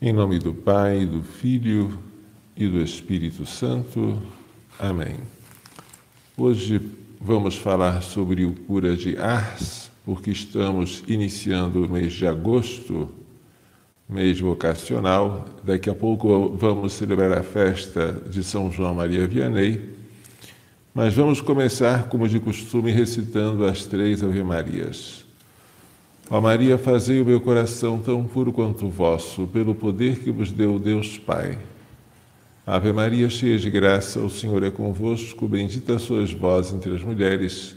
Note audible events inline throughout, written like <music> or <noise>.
Em nome do Pai, do Filho e do Espírito Santo. Amém. Hoje vamos falar sobre o cura de Ars, porque estamos iniciando o mês de agosto, mês vocacional. Daqui a pouco vamos celebrar a festa de São João Maria Vianney. Mas vamos começar, como de costume, recitando as três Ave Marias. Ó Maria, fazei o meu coração tão puro quanto o vosso, pelo poder que vos deu Deus Pai. Ave Maria, cheia de graça, o Senhor é convosco, bendita sois vós entre as mulheres,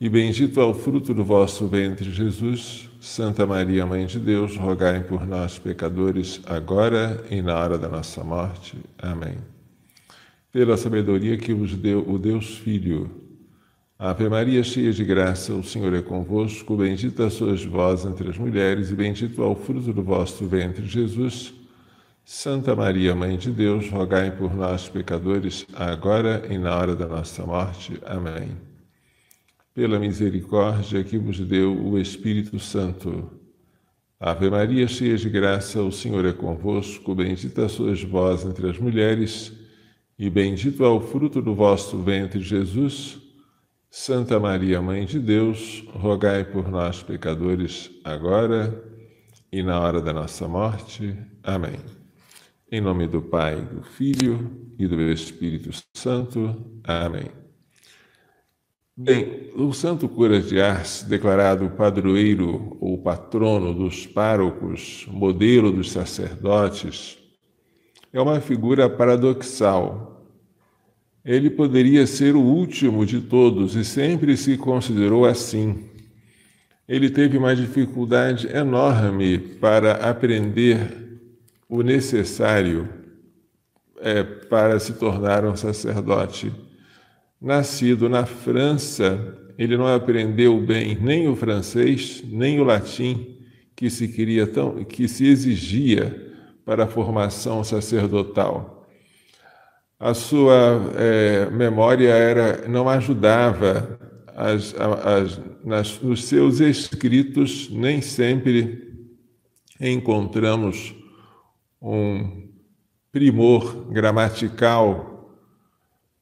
e bendito é o fruto do vosso ventre, Jesus. Santa Maria, Mãe de Deus, rogai por nós, pecadores, agora e na hora da nossa morte. Amém. Pela sabedoria que vos deu o Deus Filho, Ave Maria, cheia de graça, o Senhor é convosco, bendita sois vós entre as mulheres, e bendito é o fruto do vosso ventre, Jesus. Santa Maria, Mãe de Deus, rogai por nós, pecadores, agora e na hora da nossa morte. Amém. Pela misericórdia que vos deu o Espírito Santo. Ave Maria, cheia de graça, o Senhor é convosco, bendita sois vós entre as mulheres, e bendito é o fruto do vosso ventre, Jesus. Santa Maria, Mãe de Deus, rogai por nós, pecadores, agora e na hora da nossa morte. Amém. Em nome do Pai, do Filho e do Espírito Santo. Amém. Bem, o Santo Cura de Ars, declarado padroeiro ou patrono dos párocos, modelo dos sacerdotes, é uma figura paradoxal ele poderia ser o último de todos e sempre se considerou assim. Ele teve uma dificuldade enorme para aprender o necessário é, para se tornar um sacerdote. Nascido na França, ele não aprendeu bem nem o francês, nem o latim que se queria tão, que se exigia para a formação sacerdotal. A sua é, memória era não ajudava as, as, nas, nos seus escritos nem sempre encontramos um primor gramatical,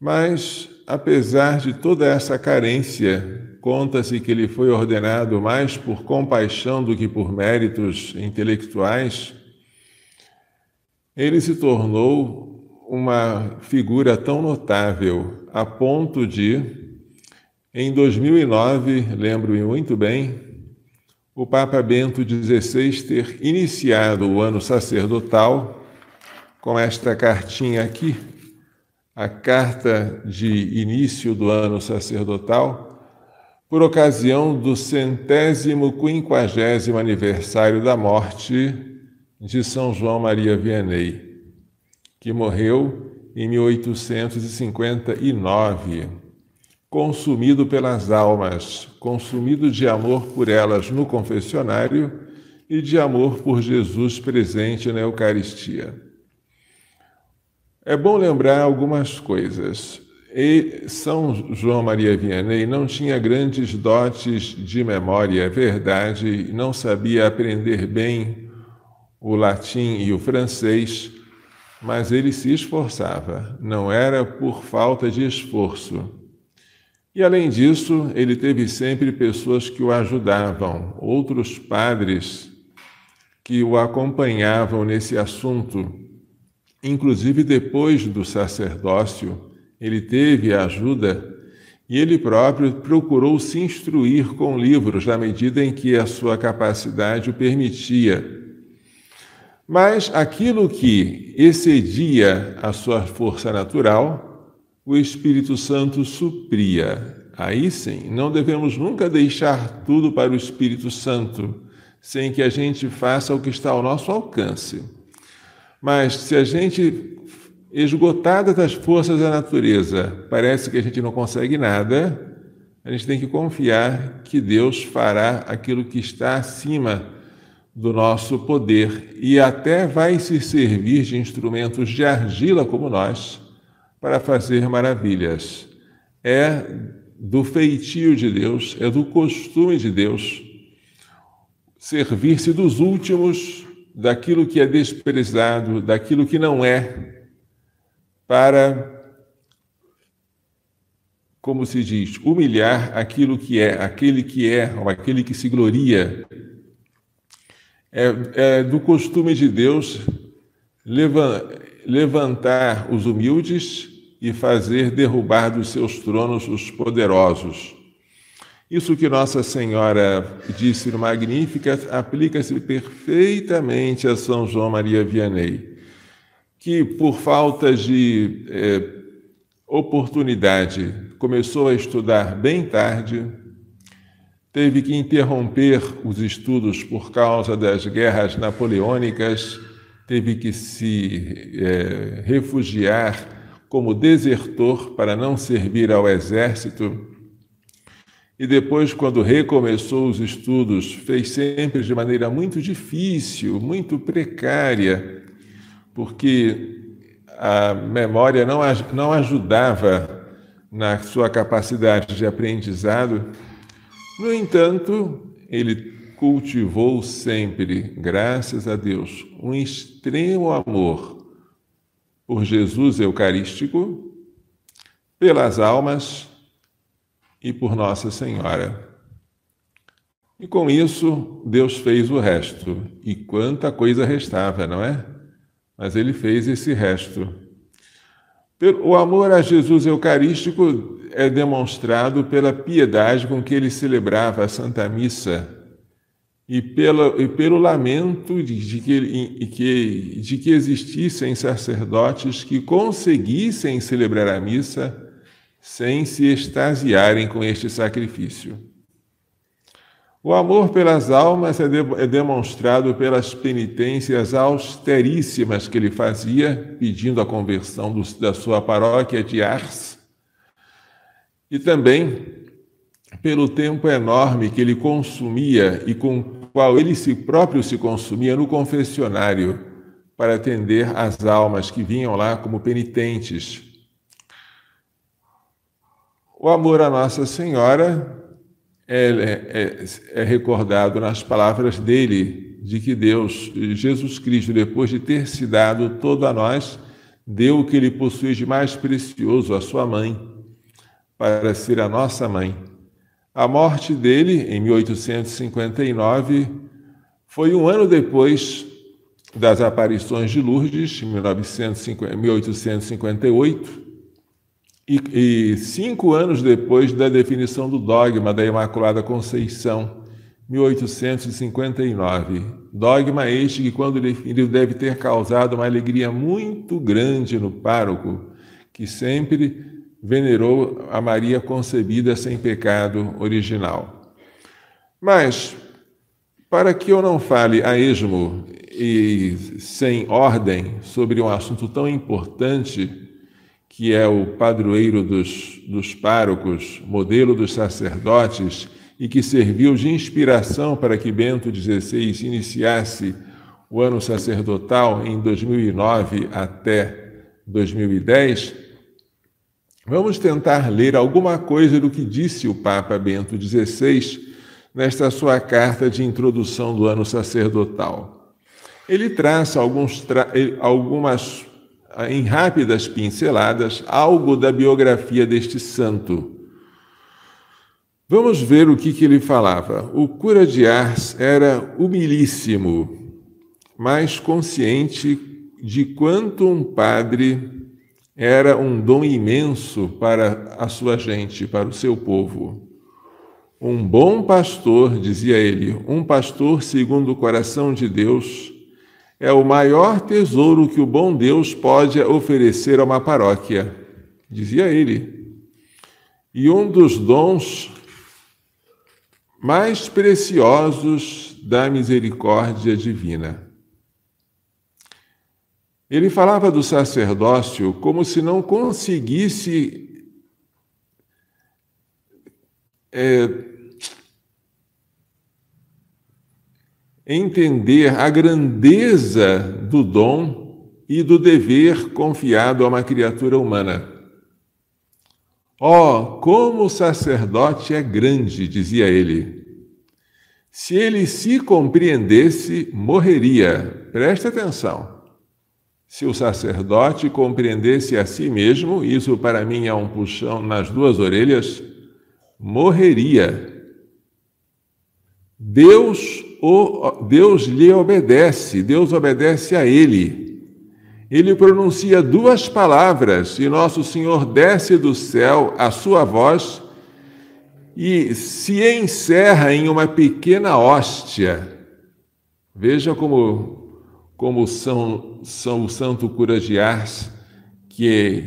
mas apesar de toda essa carência, conta-se que ele foi ordenado mais por compaixão do que por méritos intelectuais. Ele se tornou uma figura tão notável a ponto de, em 2009, lembro-me muito bem, o Papa Bento XVI ter iniciado o ano sacerdotal com esta cartinha aqui, a carta de início do ano sacerdotal, por ocasião do centésimo quinquagésimo aniversário da morte de São João Maria Vianney que morreu em 1859, consumido pelas almas, consumido de amor por elas no confessionário e de amor por Jesus presente na Eucaristia. É bom lembrar algumas coisas. E São João Maria Vianney não tinha grandes dotes de memória, é verdade, não sabia aprender bem o latim e o francês, mas ele se esforçava, não era por falta de esforço. E além disso, ele teve sempre pessoas que o ajudavam, outros padres que o acompanhavam nesse assunto. Inclusive, depois do sacerdócio, ele teve ajuda e ele próprio procurou se instruir com livros na medida em que a sua capacidade o permitia. Mas aquilo que excedia a sua força natural, o Espírito Santo supria. Aí sim, não devemos nunca deixar tudo para o Espírito Santo, sem que a gente faça o que está ao nosso alcance. Mas se a gente, esgotada das forças da natureza, parece que a gente não consegue nada, a gente tem que confiar que Deus fará aquilo que está acima do nosso poder e até vai se servir de instrumentos de argila como nós para fazer maravilhas. É do feitio de Deus, é do costume de Deus servir-se dos últimos, daquilo que é desprezado, daquilo que não é, para como se diz, humilhar aquilo que é, aquele que é, ou aquele que se gloria. É, é do costume de Deus levantar os humildes e fazer derrubar dos seus tronos os poderosos. Isso que Nossa Senhora disse no Magnífica aplica-se perfeitamente a São João Maria Vianney, que por falta de é, oportunidade começou a estudar bem tarde, teve que interromper os estudos por causa das guerras napoleônicas, teve que se é, refugiar como desertor para não servir ao exército. E depois, quando recomeçou os estudos, fez sempre de maneira muito difícil, muito precária, porque a memória não, não ajudava na sua capacidade de aprendizado. No entanto, ele cultivou sempre, graças a Deus, um extremo amor por Jesus Eucarístico, pelas almas e por Nossa Senhora. E com isso, Deus fez o resto. E quanta coisa restava, não é? Mas ele fez esse resto. O amor a Jesus Eucarístico é demonstrado pela piedade com que ele celebrava a Santa Missa e, pela, e pelo lamento de, de, que, de que existissem sacerdotes que conseguissem celebrar a missa sem se extasiarem com este sacrifício. O amor pelas almas é, de, é, demonstrado pelas penitências austeríssimas que ele fazia, pedindo a conversão do, da sua paróquia de Ars, e também pelo tempo enorme que ele consumia e com o qual ele si próprio se consumia no confessionário para atender as almas que vinham lá como penitentes. O amor a Nossa Senhora é, é, é recordado nas palavras dele, de que Deus, Jesus Cristo, depois de ter se dado todo a nós, deu o que ele possui de mais precioso, a sua mãe, para ser a nossa mãe. A morte dele, em 1859, foi um ano depois das aparições de Lourdes, em 1858, e, e, cinco anos depois da definição do dogma da Imaculada Conceição, 1859. Dogma este que, quando definido, deve ter causado uma alegria muito grande no pároco, que sempre venerou a Maria concebida sem pecado original. Mas, para que eu não fale a esmo e sem ordem sobre um assunto tão importante, que é o padroeiro dos, dos párocos, modelo dos sacerdotes, e que serviu de inspiração para que Bento XVI iniciasse o ano sacerdotal em 2009 até 2010, vamos tentar ler alguma coisa do que disse o Papa Bento XVI nesta sua carta de introdução do ano sacerdotal. Ele traça alguns tra algumas em rápidas pinceladas, algo da biografia deste santo. Vamos ver o que, que ele falava. O cura de Ars era humilíssimo, mas consciente de quanto um padre era um dom imenso para a sua gente, para o seu povo. Um bom pastor, dizia ele, um pastor segundo o coração de Deus, é o maior tesouro que o bom Deus pode oferecer a uma paróquia, dizia ele. E um dos dons mais preciosos da misericórdia divina. Ele falava do sacerdócio como se não conseguisse é, entender a grandeza do dom e do dever confiado a uma criatura humana. Oh, como o sacerdote é grande, dizia ele. Se ele se compreendesse, morreria. Preste atenção. Se o sacerdote compreendesse a si mesmo, isso para mim é um puxão nas duas orelhas, morreria. Deus, o, Deus lhe obedece, Deus obedece a ele ele pronuncia duas palavras e nosso Senhor desce do céu a sua voz e se encerra em uma pequena hóstia. Veja como, como São, São o Santo Cura de Ars, que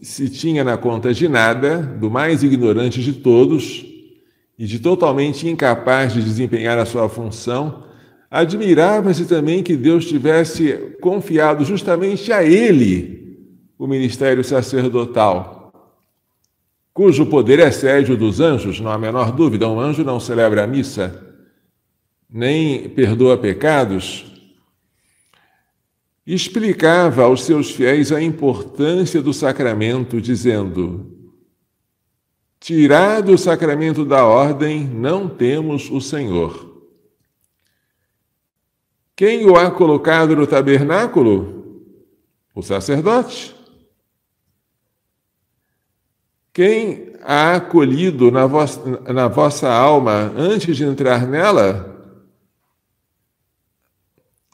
se tinha na conta de nada, do mais ignorante de todos e de totalmente incapaz de desempenhar a sua função, Admirava-se também que Deus tivesse confiado justamente a ele o ministério sacerdotal, cujo poder excede o dos anjos, não há menor dúvida. Um anjo não celebra a missa, nem perdoa pecados. Explicava aos seus fiéis a importância do sacramento, dizendo: Tirado o sacramento da ordem, não temos o Senhor. Quem o há colocado no tabernáculo? O sacerdote. Quem a acolhido na vossa, na vossa alma antes de entrar nela?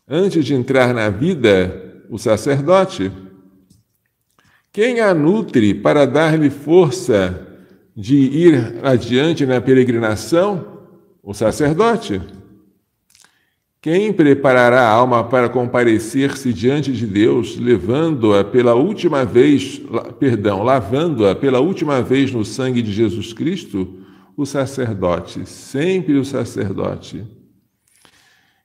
Antes de entrar na vida, o sacerdote. Quem a nutre para dar-lhe força de ir adiante na peregrinação? O sacerdote. Quem preparará a alma para comparecer-se diante de Deus, levando-a pela última vez, perdão, lavando-a pela última vez no sangue de Jesus Cristo? O sacerdote, sempre o sacerdote.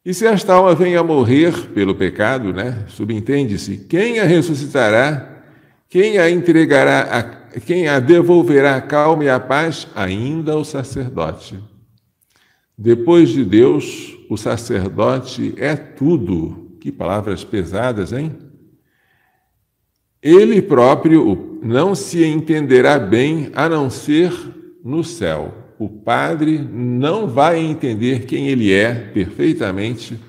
E se esta alma vem a morrer pelo pecado, né? Subentende-se, quem a ressuscitará? Quem a entregará, a, quem a devolverá a calma e a paz? Ainda o sacerdote. Depois de Deus, o sacerdote é tudo. Que palavras pesadas, hein? Ele próprio não se entenderá bem a não ser no céu. O padre não vai entender quem ele é perfeitamente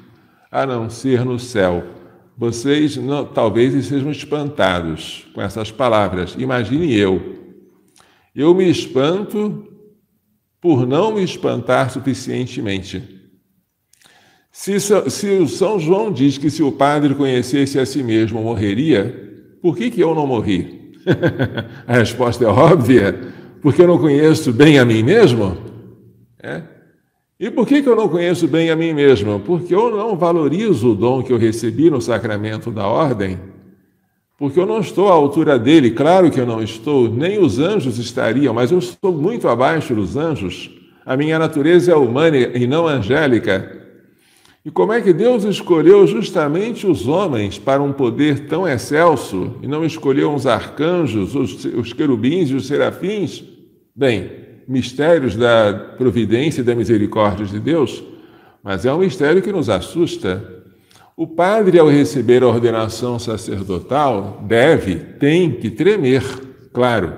a não ser no céu. Vocês não, talvez estejam espantados com essas palavras. Imagine eu. Eu me espanto por não me espantar suficientemente. Se, se o São João diz que se o padre conhecesse a si mesmo morreria, por que, que eu não morri? <laughs> a resposta é óbvia, porque eu não conheço bem a mim mesmo. É? E por que, que eu não conheço bem a mim mesmo? Porque eu não valorizo o dom que eu recebi no sacramento da ordem porque eu não estou à altura dele, claro que eu não estou, nem os anjos estariam, mas eu estou muito abaixo dos anjos. A minha natureza é humana e não angélica. E como é que Deus escolheu justamente os homens para um poder tão excelso e não escolheu os arcanjos, os, os querubins e os serafins? Bem, mistérios da providência e da misericórdia de Deus, mas é um mistério que nos assusta. O padre, ao receber a ordenação sacerdotal, deve, tem que tremer, claro,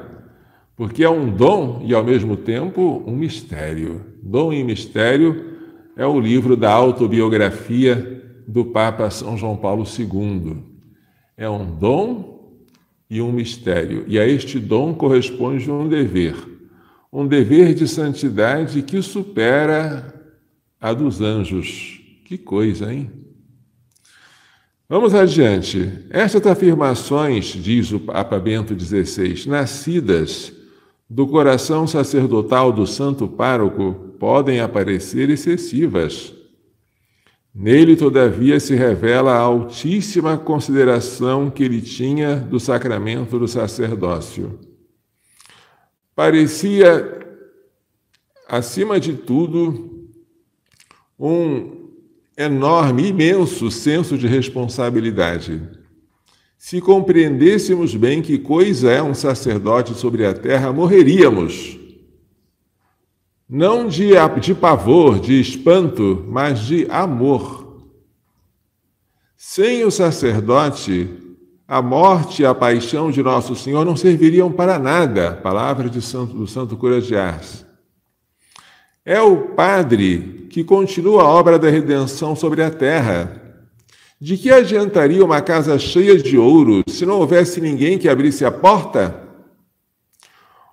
porque é um dom e, ao mesmo tempo, um mistério. Dom e mistério é o livro da autobiografia do Papa São João Paulo II. É um dom e um mistério, e a este dom corresponde um dever, um dever de santidade que supera a dos anjos. Que coisa, hein? Vamos adiante. Estas afirmações, diz o Papa Bento XVI, nascidas do coração sacerdotal do santo pároco, podem aparecer excessivas. Nele, todavia, se revela a altíssima consideração que ele tinha do sacramento do sacerdócio. Parecia, acima de tudo, um enorme, imenso senso de responsabilidade. Se compreendêssemos bem que coisa é um sacerdote sobre a terra, morreríamos. não de, de pavor, de espanto, mas de amor. Sem o sacerdote, a morte e a paixão de Nosso Senhor não serviriam para nada. Palavra de Santo, do Santo Cura de Ars. É o Padre que continua a obra da redenção sobre a terra. De que adiantaria uma casa cheia de ouro se não houvesse ninguém que abrisse a porta?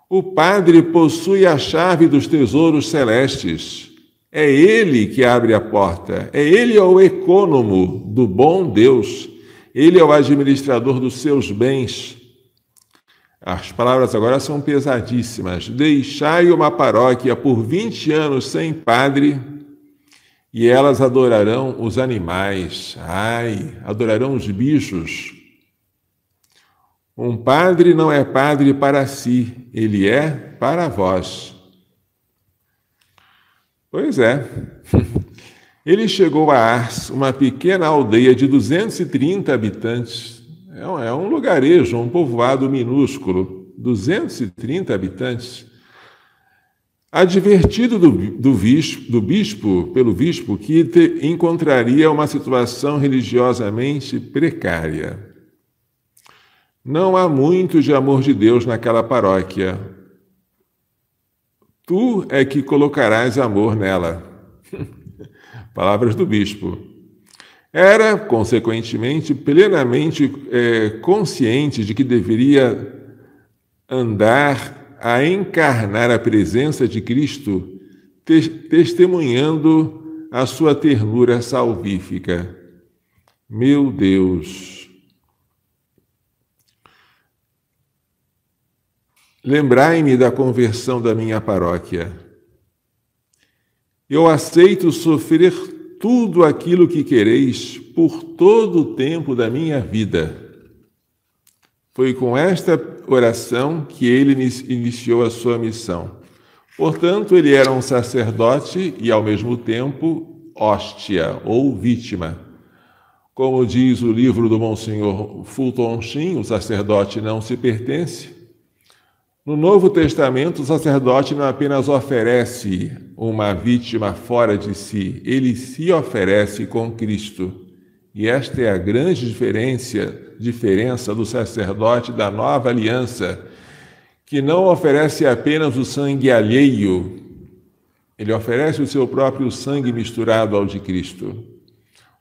O Padre possui a chave dos tesouros celestes. É Ele que abre a porta. É Ele é o econômo do bom Deus. Ele é o administrador dos seus bens. As palavras agora são pesadíssimas. Deixai uma paróquia por 20 anos sem padre e elas adorarão os animais. Ai, adorarão os bichos. Um padre não é padre para si, ele é para vós. Pois é. <laughs> Ele chegou a Ars, uma pequena aldeia de 230 habitantes. É um, é um lugarejo, um povoado minúsculo, 230 habitantes. Advertido do, do, bispo, do bispo, pelo bispo, que te, encontraria uma situação religiosamente precária. Não há muito de amor de Deus naquela paróquia. Tu é que colocarás amor nela. <laughs> Palavras do bispo. Era, consequentemente, plenamente é, consciente de que deveria andar a encarnar a presença de Cristo, te testemunhando a sua ternura salvífica. Meu Deus! Lembrai-me da conversão da minha paróquia. Eu aceito sofrer tudo aquilo que quereis por todo o tempo da minha vida. Foi com esta oração que ele iniciou a sua missão. Portanto, ele era um sacerdote e, ao mesmo tempo, hóstia ou vítima. Como diz o livro do Monsenhor Fulton Sheen, o sacerdote não se pertence, no Novo Testamento, o sacerdote não apenas oferece uma vítima fora de si, ele se oferece com Cristo. E esta é a grande diferença, diferença do sacerdote da nova aliança, que não oferece apenas o sangue alheio, ele oferece o seu próprio sangue misturado ao de Cristo.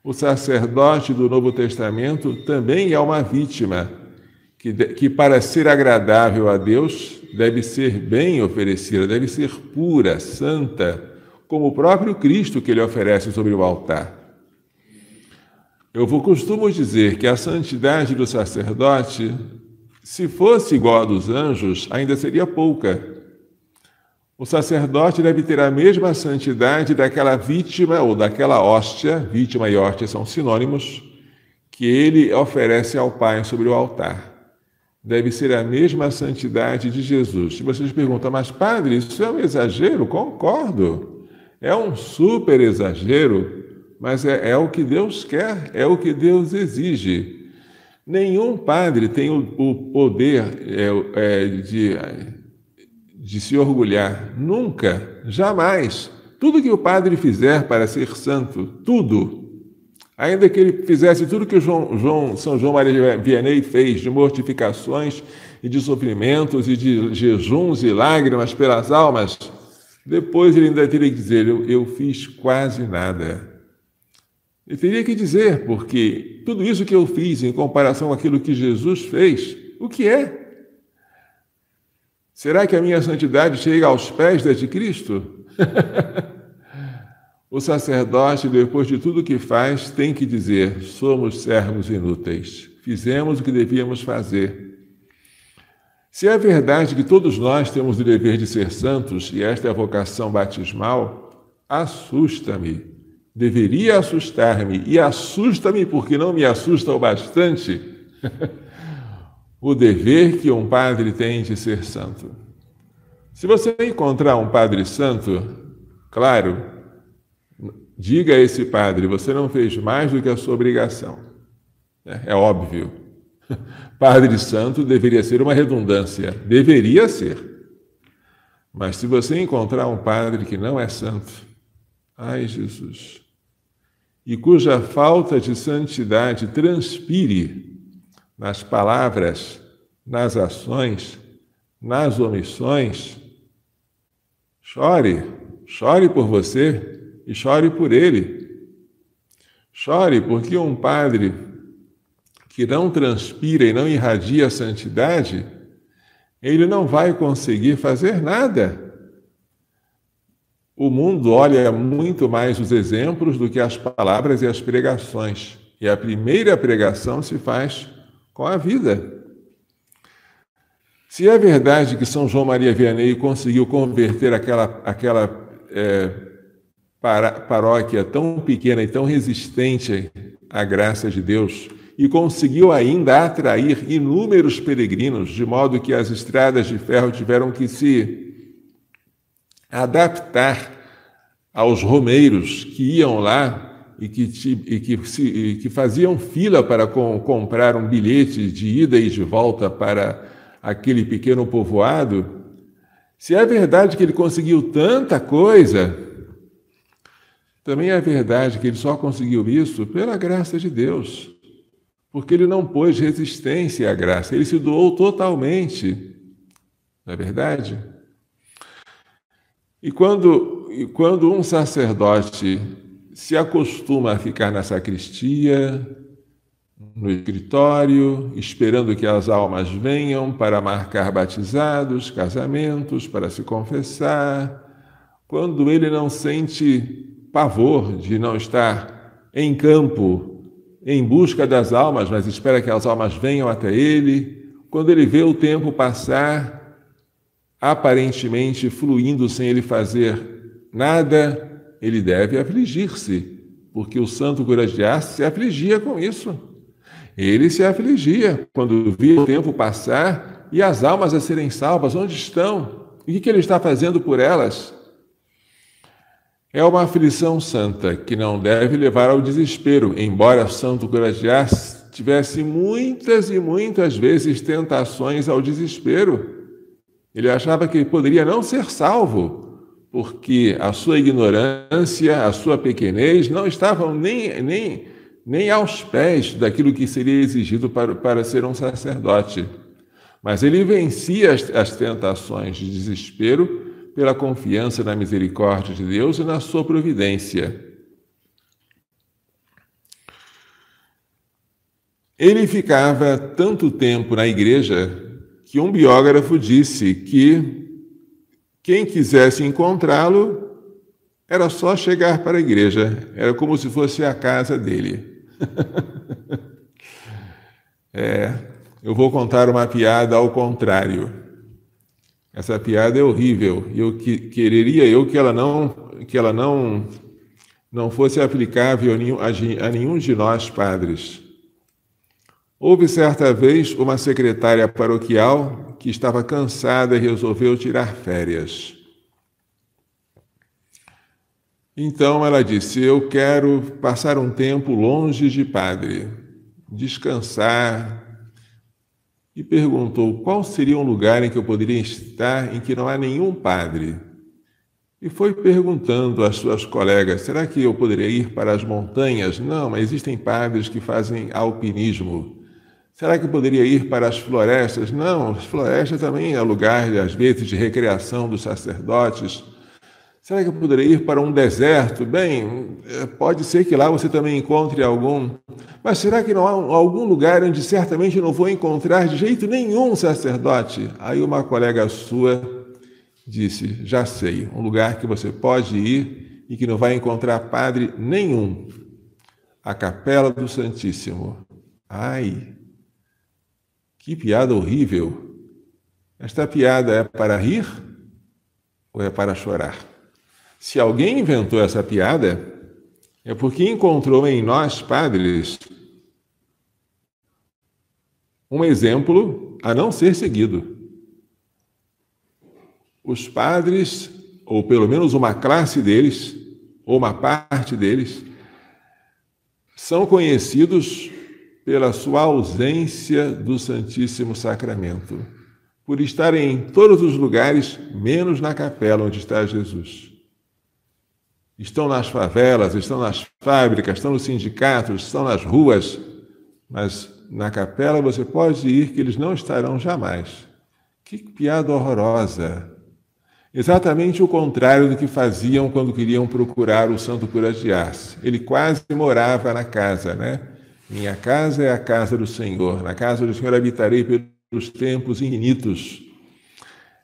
O sacerdote do Novo Testamento também é uma vítima que, que para ser agradável a Deus deve ser bem oferecida, deve ser pura, santa, como o próprio Cristo que ele oferece sobre o altar. Eu vou costumo dizer que a santidade do sacerdote, se fosse igual à dos anjos, ainda seria pouca. O sacerdote deve ter a mesma santidade daquela vítima ou daquela hóstia, vítima e hóstia são sinônimos, que ele oferece ao Pai sobre o altar deve ser a mesma santidade de Jesus. Se vocês perguntam, mas padre, isso é um exagero? Concordo. É um super exagero, mas é, é o que Deus quer, é o que Deus exige. Nenhum padre tem o, o poder é, é, de, de se orgulhar. Nunca, jamais. Tudo que o padre fizer para ser santo, tudo, Ainda que ele fizesse tudo que João, João, São João Maria Vianney fez, de mortificações e de sofrimentos e de jejuns e lágrimas pelas almas, depois ele ainda teria que dizer: Eu, eu fiz quase nada. Ele teria que dizer, porque tudo isso que eu fiz em comparação com aquilo que Jesus fez, o que é? Será que a minha santidade chega aos pés da de Cristo? <laughs> O sacerdote, depois de tudo que faz, tem que dizer: somos servos inúteis, fizemos o que devíamos fazer. Se é verdade que todos nós temos o dever de ser santos, e esta é a vocação batismal, assusta-me. Deveria assustar-me, e assusta-me porque não me assusta o bastante <laughs> o dever que um padre tem de ser santo. Se você encontrar um padre santo, claro, Diga a esse padre: você não fez mais do que a sua obrigação. É, é óbvio. <laughs> Padre Santo deveria ser uma redundância. Deveria ser. Mas se você encontrar um padre que não é santo, ai Jesus, e cuja falta de santidade transpire nas palavras, nas ações, nas omissões, chore, chore por você e chore por ele. Chore porque um padre que não transpira e não irradia a santidade, ele não vai conseguir fazer nada. O mundo olha muito mais os exemplos do que as palavras e as pregações. E a primeira pregação se faz com a vida. Se é verdade que São João Maria Vianney conseguiu converter aquela, aquela é, paróquia tão pequena e tão resistente à graça de Deus, e conseguiu ainda atrair inúmeros peregrinos, de modo que as estradas de ferro tiveram que se adaptar aos romeiros que iam lá e que, e que, se, e que faziam fila para com, comprar um bilhete de ida e de volta para aquele pequeno povoado. Se é verdade que ele conseguiu tanta coisa, também é verdade que ele só conseguiu isso pela graça de Deus porque ele não pôs resistência à graça, ele se doou totalmente. Não é verdade? E quando, e quando um sacerdote se acostuma a ficar na sacristia, no escritório, esperando que as almas venham para marcar batizados, casamentos, para se confessar, quando ele não sente pavor de não estar em campo em busca das almas, mas espera que as almas venham até ele. Quando ele vê o tempo passar, aparentemente fluindo sem ele fazer nada, ele deve afligir-se, porque o santo Ars se afligia com isso. Ele se afligia quando via o tempo passar e as almas a serem salvas. Onde estão? O que ele está fazendo por elas? É uma aflição santa que não deve levar ao desespero, embora Santo Gracias tivesse muitas e muitas vezes tentações ao desespero. Ele achava que poderia não ser salvo, porque a sua ignorância, a sua pequenez não estavam nem, nem, nem aos pés daquilo que seria exigido para, para ser um sacerdote. Mas ele vencia as, as tentações de desespero pela confiança na misericórdia de Deus e na sua providência. Ele ficava tanto tempo na igreja que um biógrafo disse que quem quisesse encontrá-lo era só chegar para a igreja, era como se fosse a casa dele. <laughs> é, eu vou contar uma piada ao contrário. Essa piada é horrível. Eu que, quereria eu que ela não que ela não não fosse aplicável a nenhum, a nenhum de nós padres. Houve certa vez uma secretária paroquial que estava cansada e resolveu tirar férias. Então ela disse: Eu quero passar um tempo longe de padre, descansar, e perguntou qual seria um lugar em que eu poderia estar em que não há nenhum padre. E foi perguntando às suas colegas: será que eu poderia ir para as montanhas? Não, mas existem padres que fazem alpinismo. Será que eu poderia ir para as florestas? Não, as florestas também é lugar, às vezes, de recreação dos sacerdotes. Será que eu poderia ir para um deserto? Bem, é, pode ser que lá você também encontre algum. Mas será que não há algum lugar onde certamente não vou encontrar de jeito nenhum sacerdote? Aí uma colega sua disse: Já sei, um lugar que você pode ir e que não vai encontrar padre nenhum. A Capela do Santíssimo. Ai, que piada horrível! Esta piada é para rir ou é para chorar? Se alguém inventou essa piada, é porque encontrou em nós, padres, um exemplo a não ser seguido. Os padres, ou pelo menos uma classe deles, ou uma parte deles, são conhecidos pela sua ausência do Santíssimo Sacramento. por estarem em todos os lugares, menos na capela onde está Jesus. Estão nas favelas, estão nas fábricas, estão nos sindicatos, estão nas ruas, mas na capela você pode ir que eles não estarão jamais. Que piada horrorosa! Exatamente o contrário do que faziam quando queriam procurar o santo cura de. Ele quase morava na casa, né? Minha casa é a casa do Senhor. Na casa do Senhor habitarei pelos tempos infinitos.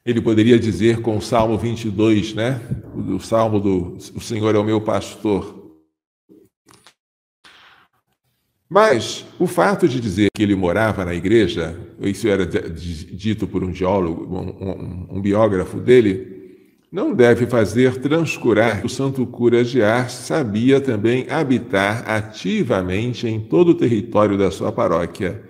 Ele poderia dizer com o Salmo 22, né? O Salmo do O Senhor é o meu pastor. Mas o fato de dizer que ele morava na igreja, isso era dito por um geólogo, um, um, um biógrafo dele, não deve fazer transcurar que o santo cura de Ars sabia também habitar ativamente em todo o território da sua paróquia.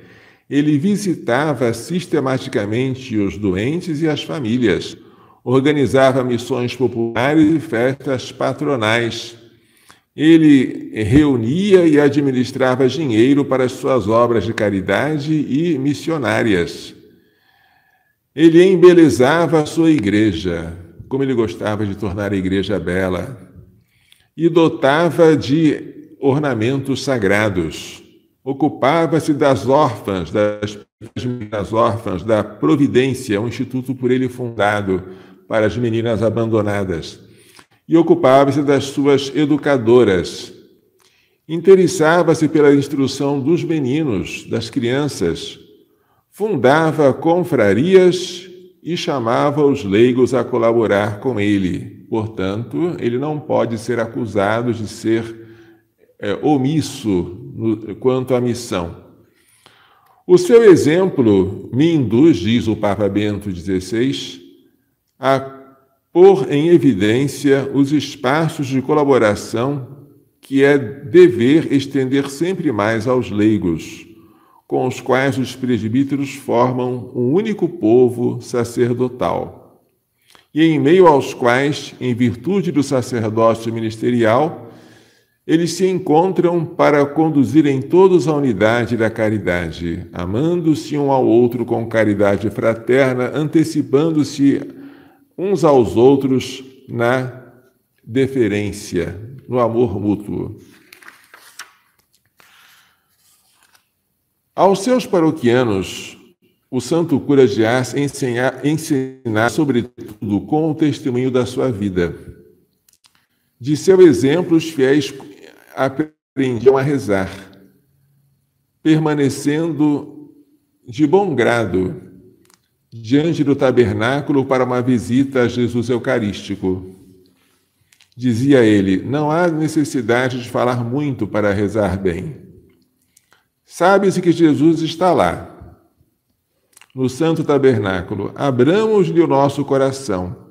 Ele visitava sistematicamente os doentes e as famílias, organizava missões populares e festas patronais, ele reunia e administrava dinheiro para as suas obras de caridade e missionárias. Ele embelezava a sua igreja, como ele gostava de tornar a igreja bela, e dotava de ornamentos sagrados. Ocupava-se das órfãs, das, das órfãs, da Providência, um instituto por ele fundado para as meninas abandonadas e ocupava-se das suas educadoras. Interessava-se pela instrução dos meninos, das crianças. Fundava confrarias e chamava os leigos a colaborar com ele. Portanto, ele não pode ser acusado de ser é, omisso no, quanto à missão. O seu exemplo me induz, diz o Papa Bento XVI, a pôr em evidência os espaços de colaboração que é dever estender sempre mais aos leigos, com os quais os presbíteros formam um único povo sacerdotal, e em meio aos quais, em virtude do sacerdócio ministerial, eles se encontram para conduzirem todos à unidade da caridade, amando-se um ao outro com caridade fraterna, antecipando-se uns aos outros na deferência, no amor mútuo. Aos seus paroquianos, o santo cura de Ars ensinar, ensinar sobretudo com o testemunho da sua vida. De seu exemplo, os fiéis aprendiam a rezar, permanecendo de bom grado diante do tabernáculo para uma visita a Jesus Eucarístico. Dizia ele: Não há necessidade de falar muito para rezar bem. Sabe-se que Jesus está lá, no Santo Tabernáculo. Abramos-lhe o nosso coração.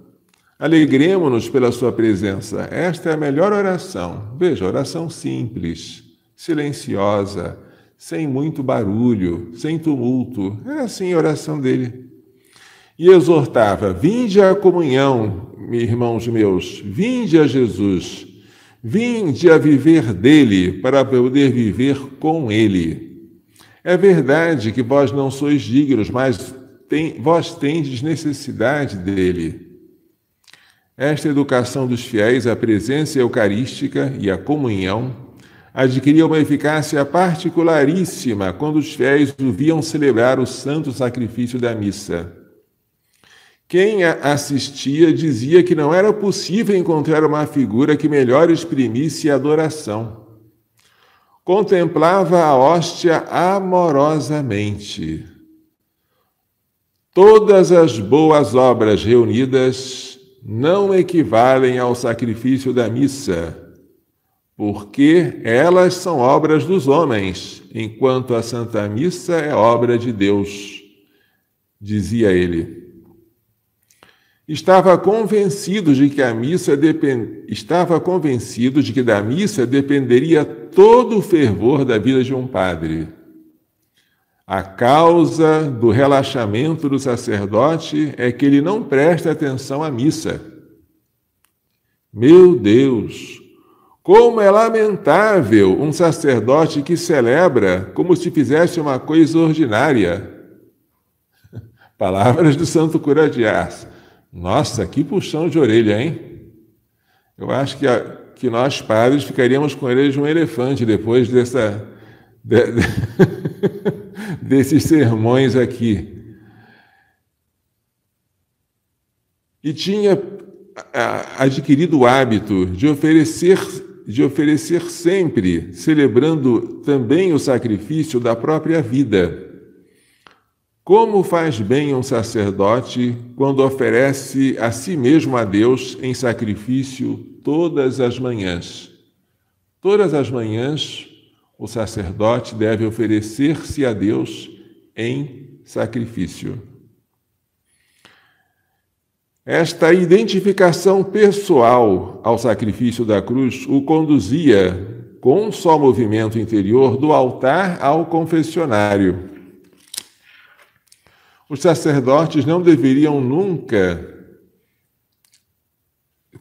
Alegremos-nos pela sua presença. Esta é a melhor oração. Veja, oração simples, silenciosa, sem muito barulho, sem tumulto. Era assim a oração dele e exortava: Vinde à comunhão, irmãos meus, vinde a Jesus, vinde a viver dele, para poder viver com ele. É verdade que vós não sois dignos, mas tem, vós tendes necessidade dele. Esta educação dos fiéis, a presença eucarística e a comunhão, adquiria uma eficácia particularíssima quando os fiéis o viam celebrar o santo sacrifício da missa. Quem assistia dizia que não era possível encontrar uma figura que melhor exprimisse a adoração. Contemplava a hóstia amorosamente. Todas as boas obras reunidas não equivalem ao sacrifício da missa, porque elas são obras dos homens, enquanto a Santa Missa é obra de Deus, dizia ele. Estava convencido de que a missa depend... estava convencido de que da missa dependeria todo o fervor da vida de um padre. A causa do relaxamento do sacerdote é que ele não presta atenção à missa. Meu Deus, como é lamentável um sacerdote que celebra como se fizesse uma coisa ordinária <laughs> Palavras do Santo Cura de Ars. Nossa, que puxão de orelha, hein? Eu acho que, a, que nós padres ficaríamos com orelha de um elefante depois dessa, de, de, <laughs> desses sermões aqui. E tinha adquirido o hábito de oferecer, de oferecer sempre, celebrando também o sacrifício da própria vida. Como faz bem um sacerdote quando oferece a si mesmo a Deus em sacrifício todas as manhãs? Todas as manhãs, o sacerdote deve oferecer-se a Deus em sacrifício. Esta identificação pessoal ao sacrifício da cruz o conduzia, com um só movimento interior, do altar ao confessionário. Os sacerdotes não deveriam nunca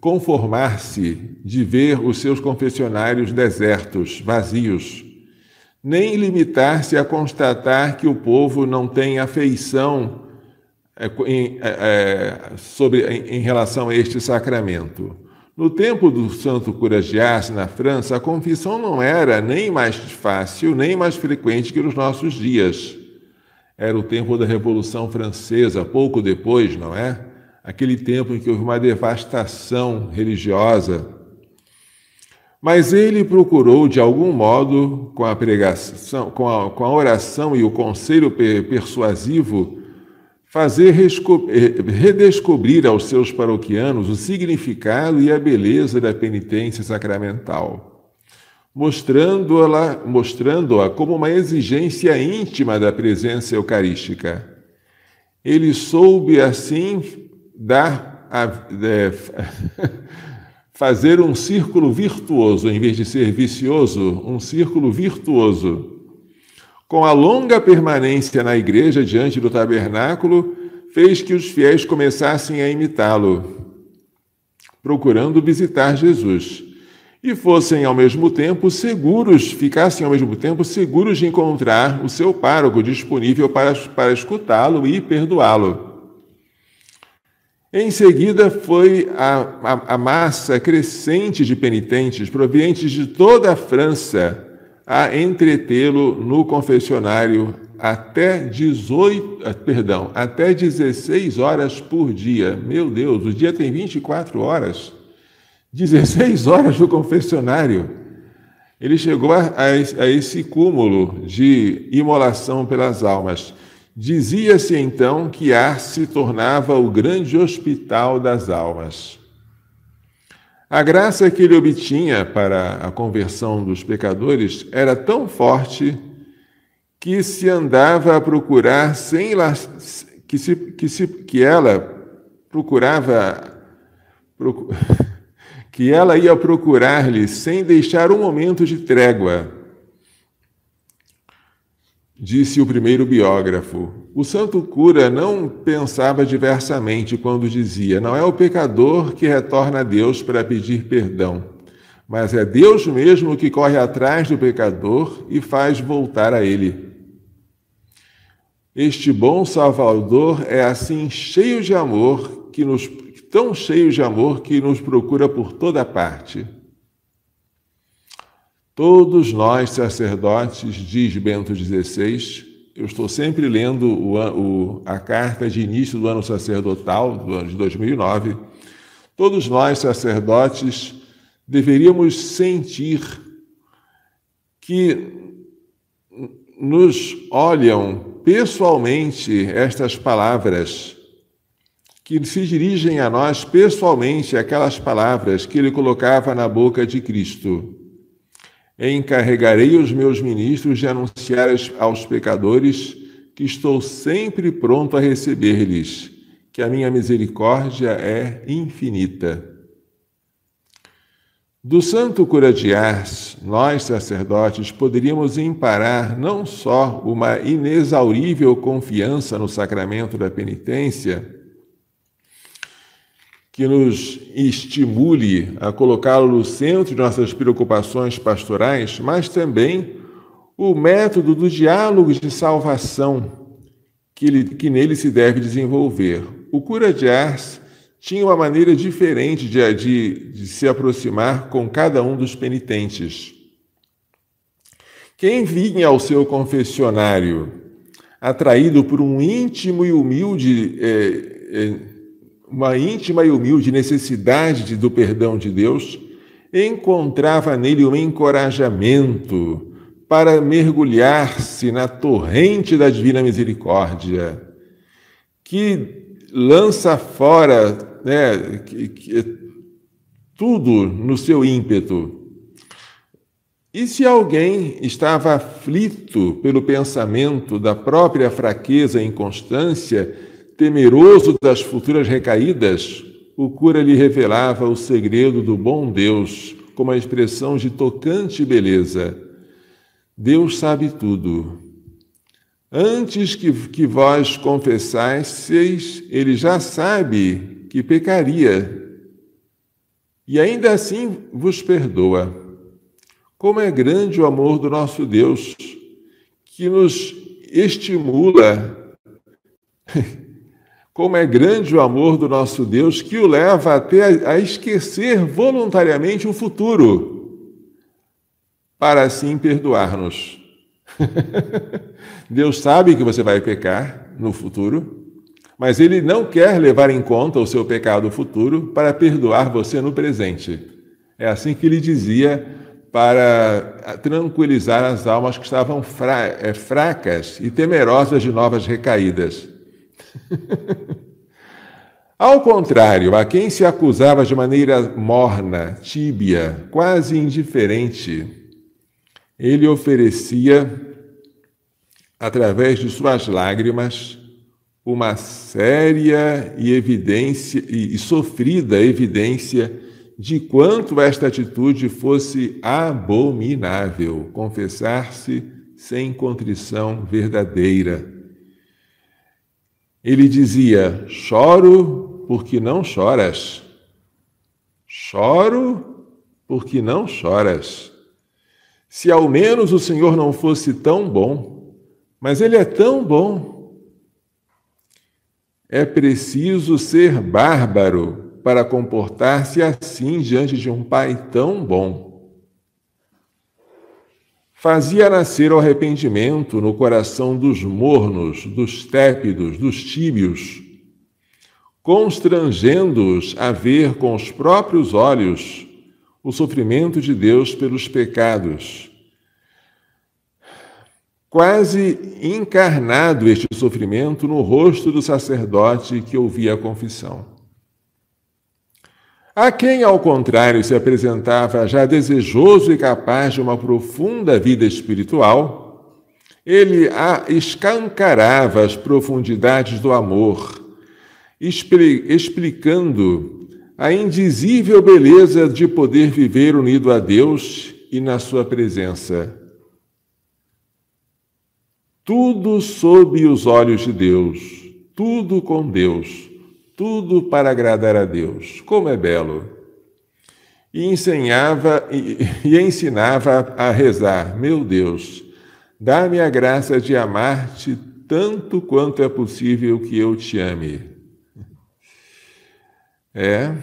conformar-se de ver os seus confessionários desertos, vazios, nem limitar-se a constatar que o povo não tem afeição é, em, é, é, sobre, em, em, relação a este sacramento. No tempo do Santo Cura Ars, na França, a confissão não era nem mais fácil, nem mais frequente que nos nossos dias. Era o tempo da Revolução Francesa, pouco depois, não é? Aquele tempo em que houve uma devastação religiosa. Mas ele procurou, de algum modo, com a pregação, com a, com a oração e o conselho persuasivo, fazer eh, redescobrir aos seus paroquianos o significado e a beleza da penitência sacramental, mostrando-a mostrando como uma exigência íntima da presença eucarística. Ele soube assim dar a, é, fazer um círculo virtuoso, em vez de ser vicioso, um círculo virtuoso com a longa permanência na igreja diante do tabernáculo, fez que os fiéis começassem a imitá-lo, procurando visitar Jesus. E fossem ao mesmo tempo seguros, ficassem ao mesmo tempo seguros de encontrar o seu pároco disponível para, para escutá-lo e perdoá-lo. Em seguida, foi a, a, a massa crescente de penitentes provenientes de toda a França a entretê-lo no confessionário até 18, ah, perdão, até 16 horas por dia. Meu Deus, o dia tem 24 horas. 16 horas no confessionário. Ele chegou a, a, a esse cúmulo de imolação pelas almas. Dizia-se então que Ar se tornava o grande hospital das almas. A graça que ele obtinha para a conversão dos pecadores era tão forte que se andava a procurar sem que, se, que, se, que ela procurava <laughs> que ela ia procurar-lhe sem deixar um momento de trégua. Disse o primeiro biógrafo. O santo cura não pensava diversamente quando dizia: Não é o pecador que retorna a Deus para pedir perdão, mas é Deus mesmo que corre atrás do pecador e faz voltar a ele. Este bom Salvador é assim cheio de amor que nos tão cheio de amor que nos procura por toda parte. Todos nós, sacerdotes, diz Bento XVI, eu estou sempre lendo o, o, a carta de início do ano sacerdotal, do ano de 2009. Todos nós, sacerdotes, deveríamos sentir que nos olham pessoalmente estas palavras, que se dirigem a nós pessoalmente aquelas palavras que ele colocava na boca de Cristo. Encarregarei os meus ministros de anunciar aos pecadores que estou sempre pronto a receber-lhes, que a minha misericórdia é infinita. Do Santo Cura de Ars, nós, sacerdotes, poderíamos emparar não só uma inexaurível confiança no sacramento da penitência, que nos estimule a colocá-lo no centro de nossas preocupações pastorais, mas também o método do diálogo de salvação, que, ele, que nele se deve desenvolver. O cura de Ars tinha uma maneira diferente de, de, de se aproximar com cada um dos penitentes. Quem vinha ao seu confessionário atraído por um íntimo e humilde, é, é, uma íntima e humilde necessidade do perdão de Deus, encontrava nele um encorajamento para mergulhar-se na torrente da divina misericórdia, que lança fora né, que, que, tudo no seu ímpeto. E se alguém estava aflito pelo pensamento da própria fraqueza e inconstância, temeroso das futuras recaídas, o cura lhe revelava o segredo do bom Deus, com uma expressão de tocante beleza. Deus sabe tudo. Antes que, que vós confessasseis, ele já sabe que pecaria. E ainda assim vos perdoa. Como é grande o amor do nosso Deus, que nos estimula. <laughs> Como é grande o amor do nosso Deus, que o leva até a esquecer voluntariamente o futuro para assim perdoar-nos. <laughs> Deus sabe que você vai pecar no futuro, mas Ele não quer levar em conta o seu pecado futuro para perdoar você no presente. É assim que ele dizia para tranquilizar as almas que estavam é, fracas e temerosas de novas recaídas. <laughs> Ao contrário, a quem se acusava de maneira morna, tíbia, quase indiferente, ele oferecia, através de suas lágrimas, uma séria e evidência e, sofrida evidência de quanto esta atitude fosse abominável, confessar-se sem contrição verdadeira. Ele dizia: Choro porque não choras. Choro porque não choras. Se ao menos o Senhor não fosse tão bom, mas Ele é tão bom. É preciso ser bárbaro para comportar-se assim diante de um Pai tão bom. Fazia nascer o arrependimento no coração dos mornos, dos tépidos, dos tíbios, constrangendo-os a ver com os próprios olhos o sofrimento de Deus pelos pecados. Quase encarnado este sofrimento no rosto do sacerdote que ouvia a confissão. A quem, ao contrário, se apresentava já desejoso e capaz de uma profunda vida espiritual, ele a escancarava as profundidades do amor, explicando a indizível beleza de poder viver unido a Deus e na Sua presença. Tudo sob os olhos de Deus, tudo com Deus, tudo para agradar a Deus. Como é belo! E ensinava e, e ensinava a rezar: Meu Deus, dá-me a graça de amar-te tanto quanto é possível que eu te ame. É.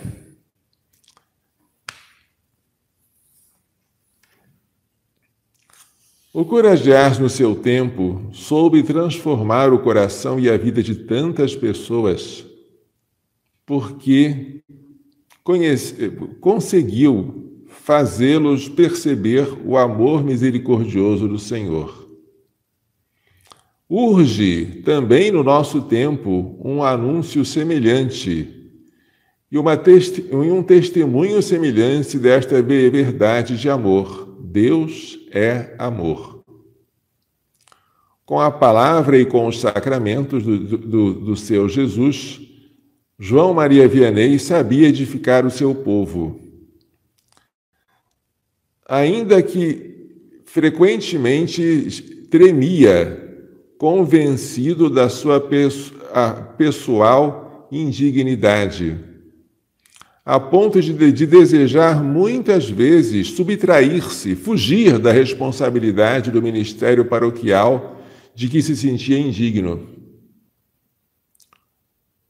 O Ars, no seu tempo, soube transformar o coração e a vida de tantas pessoas, porque conhece, conseguiu fazê-los perceber o amor misericordioso do Senhor. Urge também no nosso tempo um anúncio semelhante e, uma e um testemunho semelhante desta verdade de amor. Deus é amor. Com a palavra e com os sacramentos do, do, do seu Jesus, João Maria Vianney sabia edificar o seu povo. Ainda que frequentemente tremia, convencido da sua pessoal indignidade a ponto de, de desejar muitas vezes subtrair-se, fugir da responsabilidade do ministério paroquial de que se sentia indigno.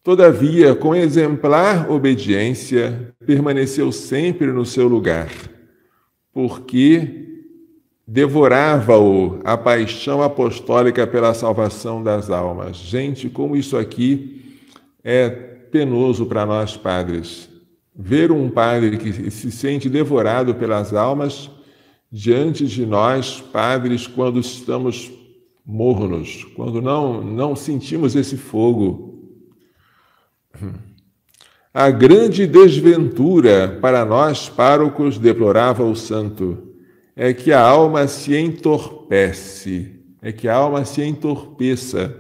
Todavia, com exemplar obediência, permaneceu sempre no seu lugar, porque devorava-o a paixão apostólica pela salvação das almas. Gente, como isso aqui é penoso para nós padres. Ver um padre que se sente devorado pelas almas diante de nós, padres, quando estamos mornos, quando não, não sentimos esse fogo. A grande desventura para nós párocos, deplorava o santo, é que a alma se entorpece, é que a alma se entorpeça.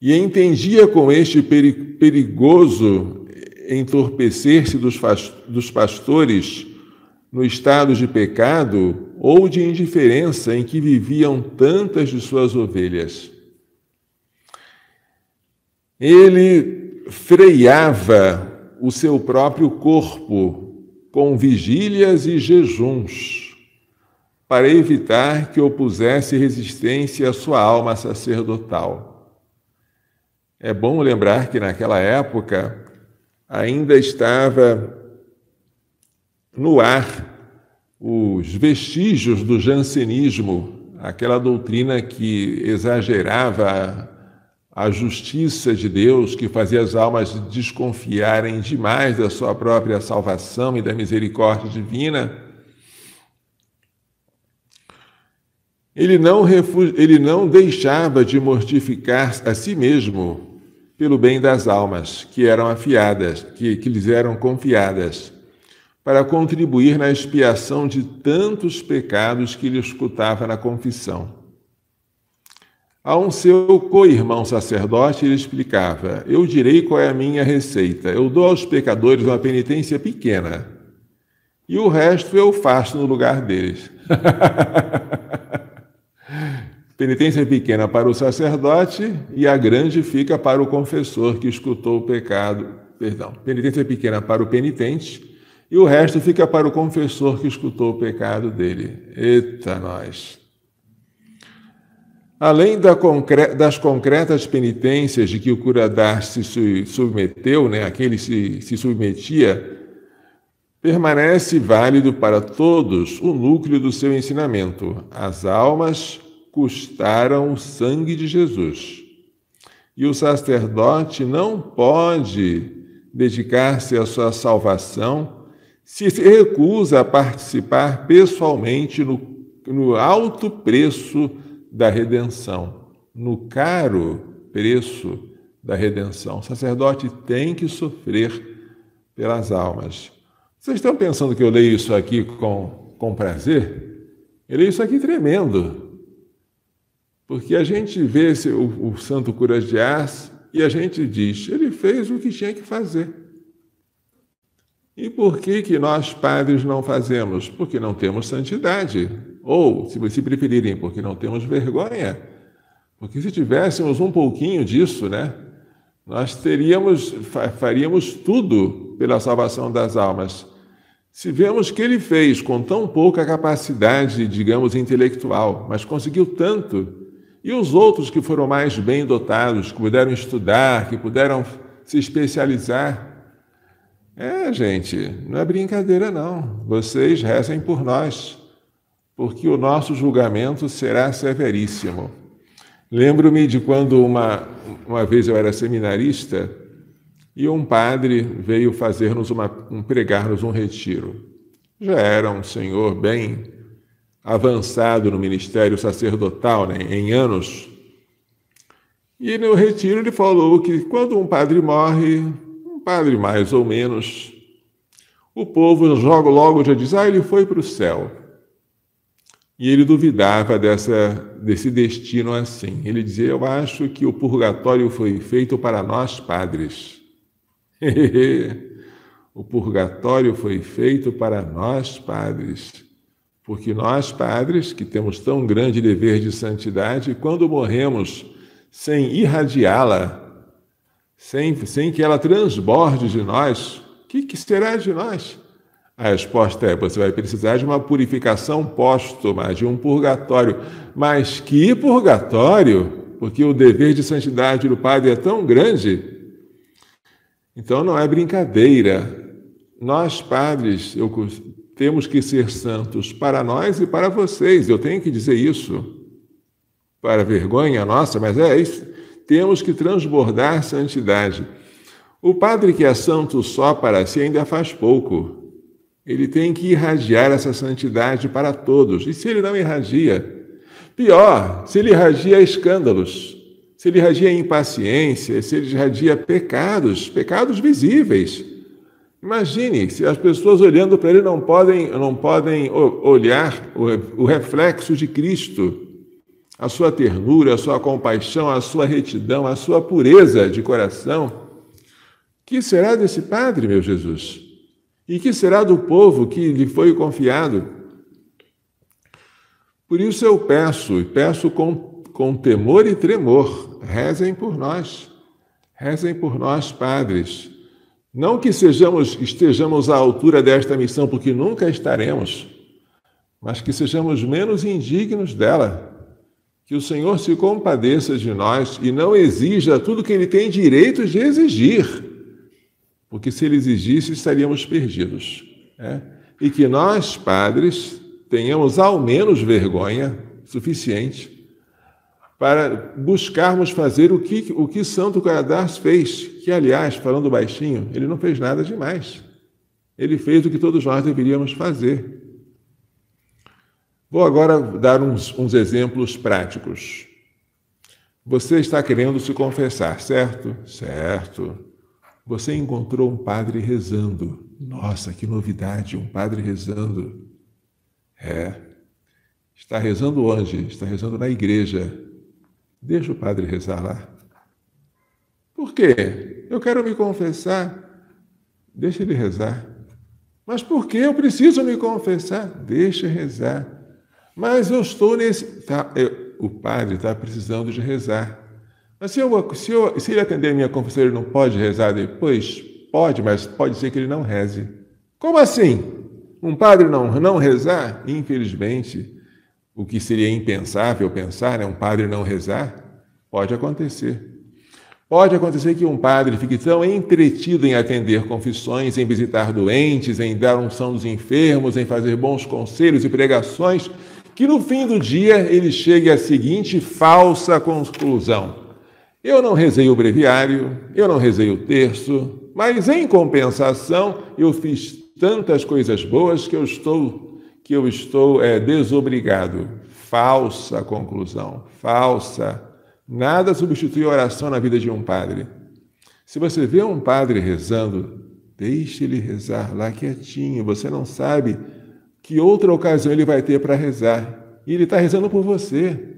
E entendia com este perigoso entorpecer-se dos, pastores no estado de pecado ou de indiferença em que viviam tantas de suas ovelhas. Ele freava o seu próprio corpo com vigílias e jejuns, para evitar que opusesse resistência à sua alma sacerdotal. É bom lembrar que naquela época ainda estava no ar os vestígios do jansenismo, aquela doutrina que exagerava a justiça de Deus que fazia as almas desconfiarem demais da sua própria salvação e da misericórdia divina, ele não, ele não deixava de mortificar a si mesmo pelo bem das almas que eram afiadas, que, que lhes eram confiadas, para contribuir na expiação de tantos pecados que ele escutava na confissão. A um seu co-irmão sacerdote, ele explicava: Eu direi qual é a minha receita. Eu dou aos pecadores uma penitência pequena, e o resto eu faço no lugar deles. <laughs> penitência pequena para o sacerdote e a grande fica para o confessor que escutou o pecado. Perdão, penitência pequena para o penitente e o resto fica para o confessor que escutou o pecado dele. Eita, nós! Além das concretas penitências de que o curadar se submeteu, né, aquele se, se submetia, permanece válido para todos o núcleo do seu ensinamento. As almas custaram o sangue de Jesus. E o sacerdote não pode dedicar-se à sua salvação se recusa a participar pessoalmente no, no alto preço da redenção, no caro preço da redenção. O sacerdote tem que sofrer pelas almas. Vocês estão pensando que eu leio isso aqui com, com prazer? Eu leio isso aqui tremendo. Porque a gente vê esse, o, o santo cura de Ars e a gente diz, ele fez o que tinha que fazer. E por que, que nós padres não fazemos? Porque não temos santidade. Ou, se vocês preferirem, porque não temos vergonha. Porque se tivéssemos um pouquinho disso, né, nós teríamos, faríamos tudo pela salvação das almas. Se vemos que ele fez com tão pouca capacidade, digamos, intelectual, mas conseguiu tanto, e os outros que foram mais bem dotados, que puderam estudar, que puderam se especializar, é, gente, não é brincadeira, não. Vocês rezem por nós, porque o nosso julgamento será severíssimo. Lembro-me de quando uma, uma vez eu era seminarista e um padre veio fazer-nos uma, um, pregar-nos um retiro. Já era um senhor bem avançado no ministério sacerdotal, né, em anos. E no retiro ele falou que quando um padre morre, padre mais ou menos, o povo joga logo já diz, ah, ele foi para o céu. E ele duvidava dessa, desse destino assim. Ele dizia, eu acho que o purgatório foi feito para nós padres. <laughs> o purgatório foi feito para nós padres. Porque nós padres, que temos tão grande dever de santidade, quando morremos sem irradiá-la sem, sem que ela transborde de nós, o que, que será de nós? A resposta é: você vai precisar de uma purificação póstuma, de um purgatório. Mas que purgatório? porque o dever de santidade do padre é tão grande. Então não é brincadeira. Nós, padres, eu, temos que ser santos para nós e para vocês. Eu tenho que dizer isso. Para vergonha nossa, mas é isso. Temos que transbordar santidade. O padre que é santo só para si ainda faz pouco. Ele tem que irradiar essa santidade para todos. E se ele não irradia? Pior, se ele irradia escândalos, se ele irradia impaciência, se ele irradia pecados, pecados visíveis. Imagine se as pessoas olhando para ele não podem, não podem olhar o, o reflexo de Cristo, a sua ternura, a sua compaixão, a sua retidão, a sua pureza de coração. Que será desse padre, meu Jesus? E que será do povo que lhe foi confiado? Por isso eu peço, e peço com, com temor e tremor, rezem por nós, rezem por nós, padres. Não que sejamos, estejamos à altura desta missão, porque nunca estaremos, mas que sejamos menos indignos dela. Que o Senhor se compadeça de nós e não exija tudo que ele tem direito de exigir porque se ele exigisse, estaríamos perdidos. Né? E que nós, padres, tenhamos ao menos vergonha suficiente para buscarmos fazer o que, o que Santo Caradas fez, que, aliás, falando baixinho, ele não fez nada demais. Ele fez o que todos nós deveríamos fazer. Vou agora dar uns, uns exemplos práticos. Você está querendo se confessar, certo? Certo. Você encontrou um padre rezando. Nossa, que novidade, um padre rezando. É. Está rezando onde? Está rezando na igreja. Deixa o padre rezar lá. Por quê? Eu quero me confessar. Deixa ele rezar. Mas por que eu preciso me confessar? Deixa rezar. Mas eu estou nesse. Tá, eu, o padre está precisando de rezar. Mas se, eu, se, eu, se ele atender a minha confissão, ele não pode rezar depois? Pode, mas pode ser que ele não reze. Como assim? Um padre não, não rezar? Infelizmente, o que seria impensável pensar, né? um padre não rezar, pode acontecer. Pode acontecer que um padre fique tão entretido em atender confissões, em visitar doentes, em dar unção dos enfermos, em fazer bons conselhos e pregações, que no fim do dia ele chegue à seguinte falsa conclusão: eu não rezei o breviário, eu não rezei o terço, mas em compensação eu fiz tantas coisas boas que eu estou que eu estou é, desobrigado. Falsa conclusão, falsa. Nada substitui a oração na vida de um padre. Se você vê um padre rezando, deixe ele rezar lá quietinho. Você não sabe que outra ocasião ele vai ter para rezar. E ele está rezando por você.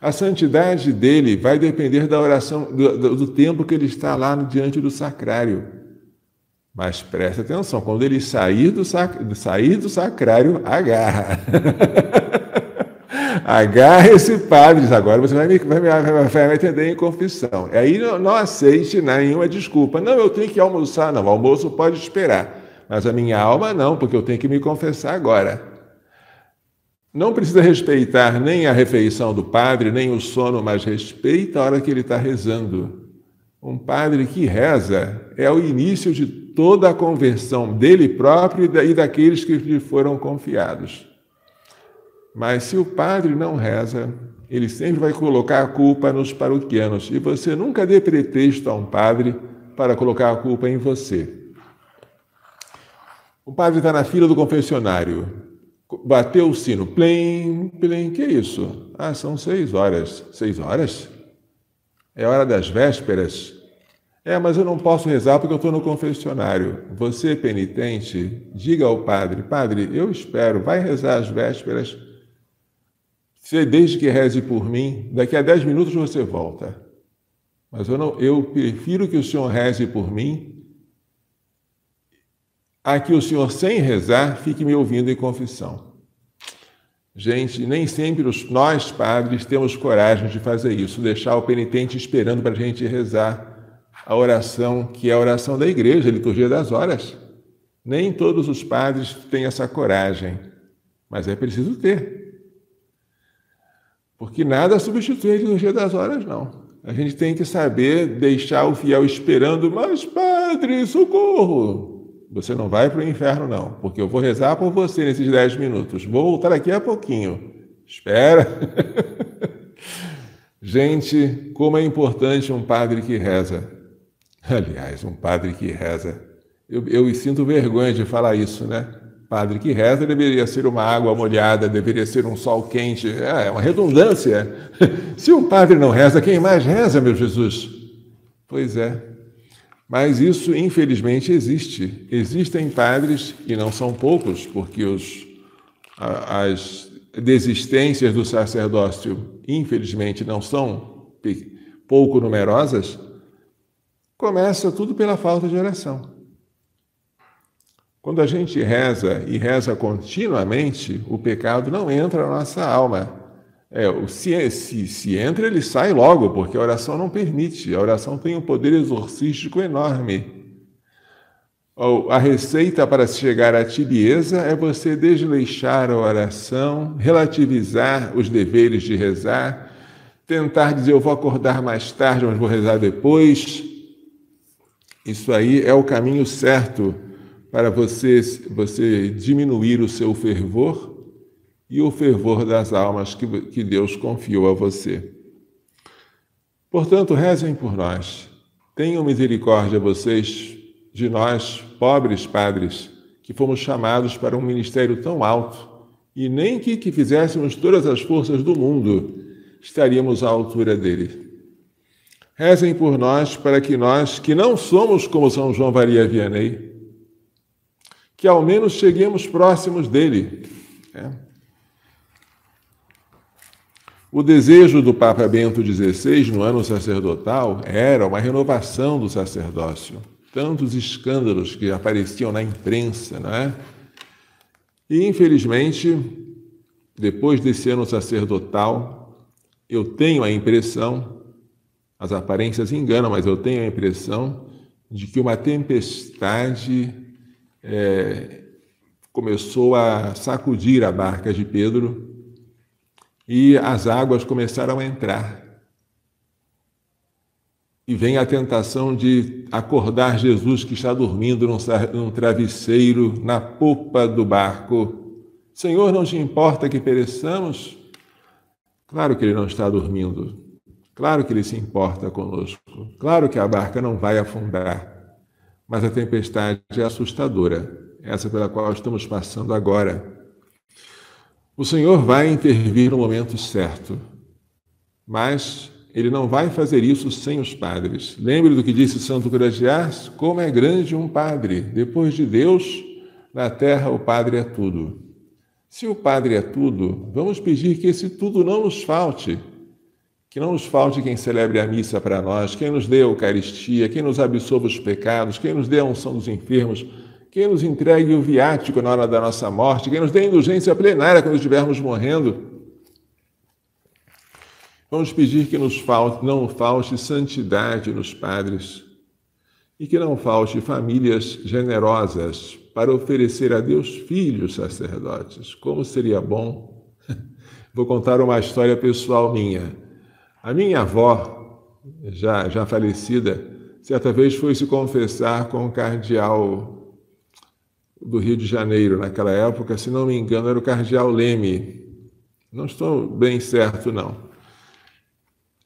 A santidade dele vai depender da oração, do, do, tempo que ele está lá diante do sacrário. Mas preste atenção, quando ele sair do, sac, sair do sacrário, agarra. <laughs> agarra esse padre, diz, agora você vai me, vai, vai, vai me atender em confissão. Aí não, não aceite nenhuma desculpa. Não, eu tenho que almoçar. Não, o almoço pode esperar. Mas a minha alma não, porque eu tenho que me confessar agora. Não precisa respeitar nem a refeição do padre, nem o sono, mas respeita a hora que ele está rezando. Um padre que reza é o início de toda a conversão dele próprio e daqueles que lhe foram confiados. Mas se o padre não reza, ele sempre vai colocar a culpa nos paroquianos. E você nunca dê pretexto a um padre para colocar a culpa em você. O padre está na fila do confessionário. Bateu o sino, plim, plim, que isso? Ah, são seis horas. Seis horas? É hora das vésperas? É, mas eu não posso rezar porque eu estou no confessionário. Você, penitente, diga ao padre: Padre, eu espero, vai rezar as vésperas. Se desde que reze por mim, daqui a dez minutos você volta. Mas eu, não, eu prefiro que o senhor reze por mim a que o senhor, sem rezar, fique me ouvindo em confissão. Gente, nem sempre os, nós, padres, temos coragem de fazer isso, deixar o penitente esperando para a gente rezar a oração, que é a oração da igreja, a liturgia das horas. Nem todos os padres têm essa coragem, mas é preciso ter. Porque nada substitui a liturgia das horas, não. A gente tem que saber deixar o fiel esperando, mas Padre, socorro! Você não vai para o inferno, não, porque eu vou rezar por você nesses dez minutos. Vou voltar aqui a pouquinho. Espera. <laughs> Gente, como é importante um padre que reza. Aliás, um padre que reza. Eu, eu sinto vergonha de falar isso, né? Padre que reza deveria ser uma água molhada, deveria ser um sol quente. É, é uma redundância. <laughs> Se um padre não reza, quem mais reza, meu Jesus? Pois é. Mas isso, infelizmente, existe. Existem padres, e não são poucos, porque os, as desistências do sacerdócio, infelizmente, não são pouco numerosas. Começa tudo pela falta de oração. Quando a gente reza e reza continuamente, o pecado não entra na nossa alma. É, se, se, se entra, ele sai logo, porque a oração não permite. A oração tem um poder exorcístico enorme. A receita para chegar à tibieza é você desleixar a oração, relativizar os deveres de rezar, tentar dizer eu vou acordar mais tarde, mas vou rezar depois. Isso aí é o caminho certo para você, você diminuir o seu fervor e o fervor das almas que, que Deus confiou a você. Portanto, rezem por nós. Tenham misericórdia vocês de nós, pobres padres, que fomos chamados para um ministério tão alto, e nem que, que fizéssemos todas as forças do mundo, estaríamos à altura dele. Rezem por nós para que nós, que não somos como São João Maria Vianney, que ao menos cheguemos próximos dele. É. O desejo do Papa Bento XVI no ano sacerdotal era uma renovação do sacerdócio. Tantos escândalos que apareciam na imprensa, não é? E, infelizmente, depois desse ano sacerdotal, eu tenho a impressão, as aparências enganam, mas eu tenho a impressão de que uma tempestade é, começou a sacudir a barca de Pedro e as águas começaram a entrar. E vem a tentação de acordar Jesus que está dormindo num travesseiro na popa do barco. Senhor, não te importa que pereçamos? Claro que ele não está dormindo. Claro que ele se importa conosco. Claro que a barca não vai afundar. Mas a tempestade é assustadora, essa pela qual estamos passando agora. O Senhor vai intervir no momento certo, mas ele não vai fazer isso sem os padres. Lembre do que disse Santo Gracias: como é grande um padre. Depois de Deus, na terra o padre é tudo. Se o padre é tudo, vamos pedir que esse tudo não nos falte. Que não nos falte quem celebre a missa para nós, quem nos dê a Eucaristia, quem nos absolva os pecados, quem nos dê a unção dos enfermos, quem nos entregue o viático na hora da nossa morte, quem nos dê indulgência plenária quando estivermos morrendo. Vamos pedir que nos falte, não falte santidade nos padres e que não falte famílias generosas para oferecer a Deus filhos sacerdotes. Como seria bom. <laughs> Vou contar uma história pessoal minha. A minha avó, já, já falecida, certa vez foi se confessar com o cardeal do Rio de Janeiro naquela época, se não me engano, era o cardeal Leme. Não estou bem certo, não.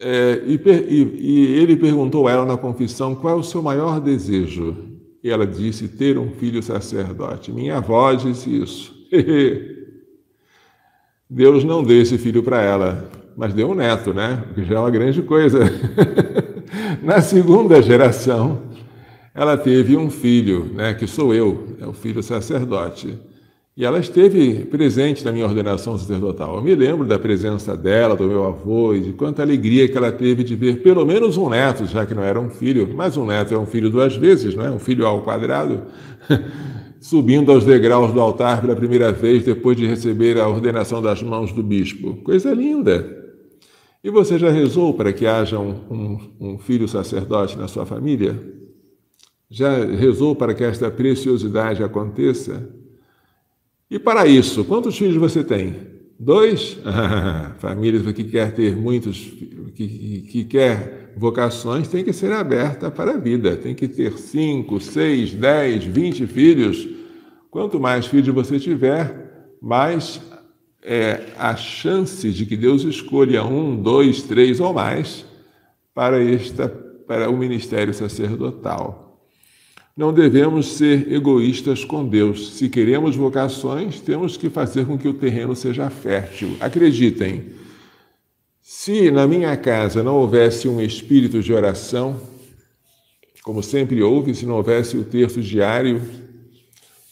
É, e, e, e ele perguntou a ela na confissão qual é o seu maior desejo. E ela disse: ter um filho sacerdote. Minha avó disse isso. <laughs> Deus não deu esse filho para ela, mas deu um neto, né? O que já é uma grande coisa. <laughs> na segunda geração, ela teve um filho, né, que sou eu, é o filho sacerdote. E ela esteve presente na minha ordenação sacerdotal. Eu me lembro da presença dela, do meu avô, e de quanta alegria que ela teve de ver pelo menos um neto, já que não era um filho, mas um neto é um filho duas vezes, não é? Um filho ao quadrado, <laughs> subindo aos degraus do altar pela primeira vez depois de receber a ordenação das mãos do bispo. Coisa linda! E você já rezou para que haja um, um, um filho sacerdote na sua família? Já rezou para que esta preciosidade aconteça? E para isso, quantos filhos você tem? Dois? <laughs> Famílias que quer ter muitos, que, que quer vocações, tem que ser aberta para a vida. Tem que ter cinco, seis, dez, vinte filhos. Quanto mais filhos você tiver, mais é a chance de que Deus escolha um, dois, três ou mais para, esta, para o ministério sacerdotal. Não devemos ser egoístas com Deus. Se queremos vocações, temos que fazer com que o terreno seja fértil. Acreditem, se na minha casa não houvesse um espírito de oração, como sempre houve, se não houvesse o terço diário,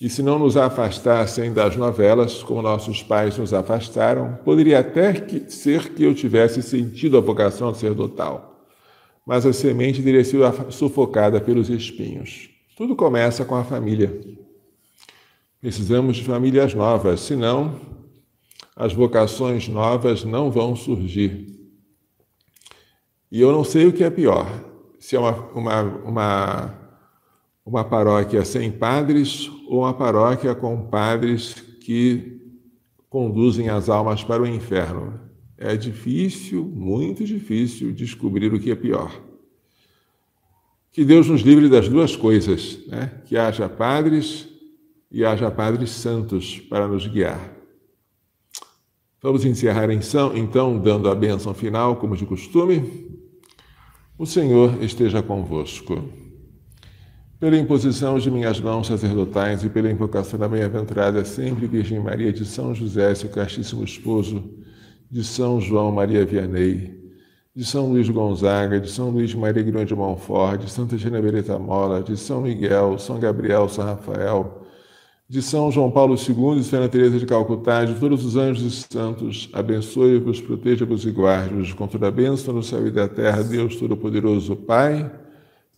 e se não nos afastassem das novelas, como nossos pais nos afastaram, poderia até que ser que eu tivesse sentido a vocação sacerdotal, mas a semente teria sido sufocada pelos espinhos. Tudo começa com a família. Precisamos de famílias novas, senão as vocações novas não vão surgir. E eu não sei o que é pior: se é uma, uma, uma, uma paróquia sem padres ou uma paróquia com padres que conduzem as almas para o inferno. É difícil, muito difícil, descobrir o que é pior. Que Deus nos livre das duas coisas, né? que haja padres e haja padres santos para nos guiar. Vamos encerrar então dando a bênção final, como de costume. O Senhor esteja convosco. Pela imposição de minhas mãos sacerdotais e pela invocação da bem-aventurada sempre Virgem Maria de São José, seu castíssimo esposo, de São João Maria Vianney, de São Luís Gonzaga, de São Luís Maria Grande de Montfort, de Santa Genevieve Mola, de São Miguel, São Gabriel, São Rafael, de São João Paulo II e Santa Teresa de Calcutá, de todos os anjos e santos, abençoe-vos, proteja-vos e guarde-vos com toda a bênção no céu e da terra, Deus Todo-Poderoso, Pai,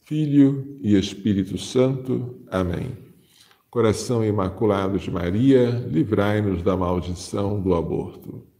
Filho e Espírito Santo. Amém. Coração Imaculado de Maria, livrai-nos da maldição do aborto.